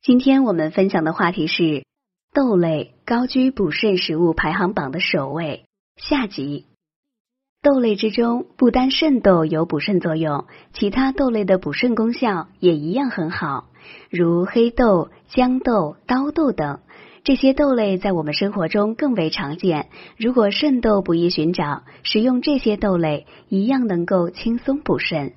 今天我们分享的话题是豆类高居补肾食物排行榜的首位。下集，豆类之中不单肾豆有补肾作用，其他豆类的补肾功效也一样很好，如黑豆、豇豆、刀豆等。这些豆类在我们生活中更为常见。如果肾豆不易寻找，食用这些豆类一样能够轻松补肾。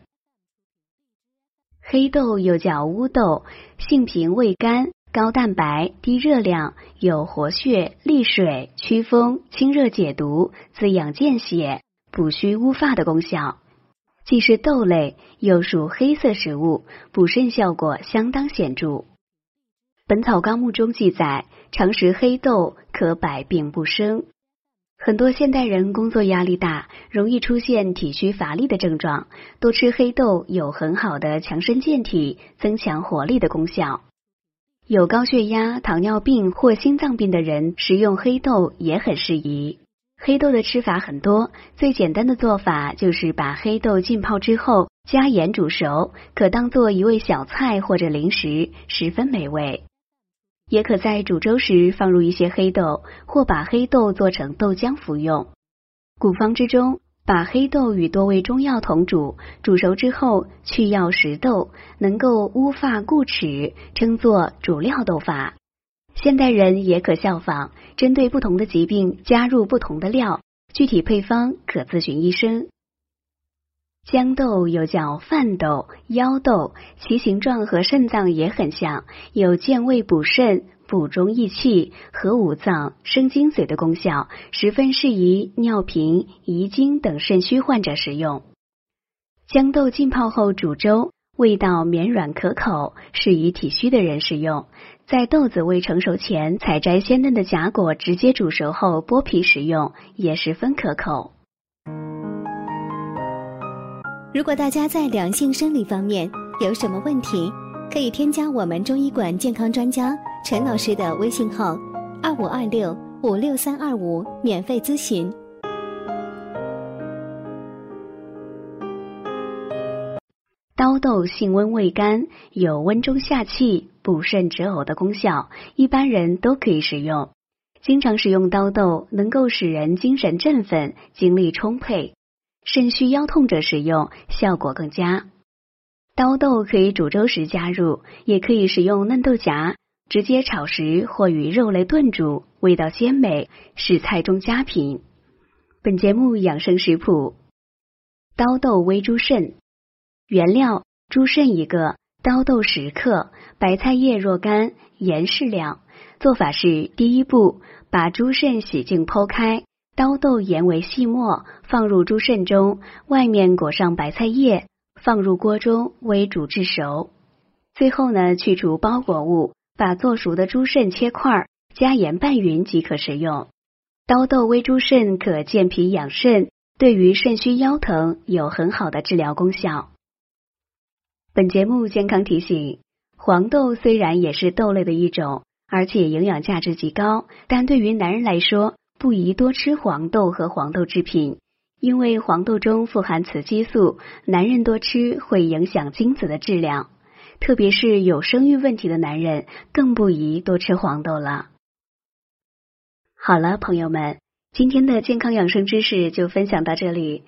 黑豆又叫乌豆，性平味甘，高蛋白，低热量，有活血、利水、祛风、清热解毒、滋养健血、补虚乌发的功效。既是豆类，又属黑色食物，补肾效果相当显著。《本草纲目》中记载，常食黑豆可百病不生。很多现代人工作压力大，容易出现体虚乏力的症状，多吃黑豆有很好的强身健体、增强活力的功效。有高血压、糖尿病或心脏病的人食用黑豆也很适宜。黑豆的吃法很多，最简单的做法就是把黑豆浸泡之后加盐煮熟，可当做一味小菜或者零食，十分美味。也可在煮粥时放入一些黑豆，或把黑豆做成豆浆服用。古方之中，把黑豆与多味中药同煮，煮熟之后去药食豆，能够乌发固齿，称作煮料豆法。现代人也可效仿，针对不同的疾病加入不同的料，具体配方可咨询医生。豇豆又叫饭豆、腰豆，其形状和肾脏也很像，有健胃补肾、补中益气、和五脏、生津髓的功效，十分适宜尿频、遗精等肾虚患者食用。豇豆浸泡后煮粥，味道绵软可口，适宜体虚的人食用。在豆子未成熟前，采摘鲜嫩的荚果，直接煮熟后剥皮食用，也十分可口。如果大家在两性生理方面有什么问题，可以添加我们中医馆健康专家陈老师的微信号：二五二六五六三二五，免费咨询。刀豆性温味甘，有温中下气、补肾止呕的功效，一般人都可以食用。经常食用刀豆，能够使人精神振奋、精力充沛。肾虚腰痛者使用效果更佳。刀豆可以煮粥时加入，也可以使用嫩豆荚直接炒食或与肉类炖煮，味道鲜美，是菜中佳品。本节目养生食谱：刀豆煨猪肾。原料：猪肾一个，刀豆十克，白菜叶若干，盐适量。做法是：第一步，把猪肾洗净剖开。刀豆研为细末，放入猪肾中，外面裹上白菜叶，放入锅中煨煮至熟。最后呢，去除包裹物，把做熟的猪肾切块，加盐拌匀即可食用。刀豆煨猪肾可健脾养肾，对于肾虚腰疼有很好的治疗功效。本节目健康提醒：黄豆虽然也是豆类的一种，而且营养价值极高，但对于男人来说，不宜多吃黄豆和黄豆制品，因为黄豆中富含雌激素，男人多吃会影响精子的质量，特别是有生育问题的男人更不宜多吃黄豆了。好了，朋友们，今天的健康养生知识就分享到这里。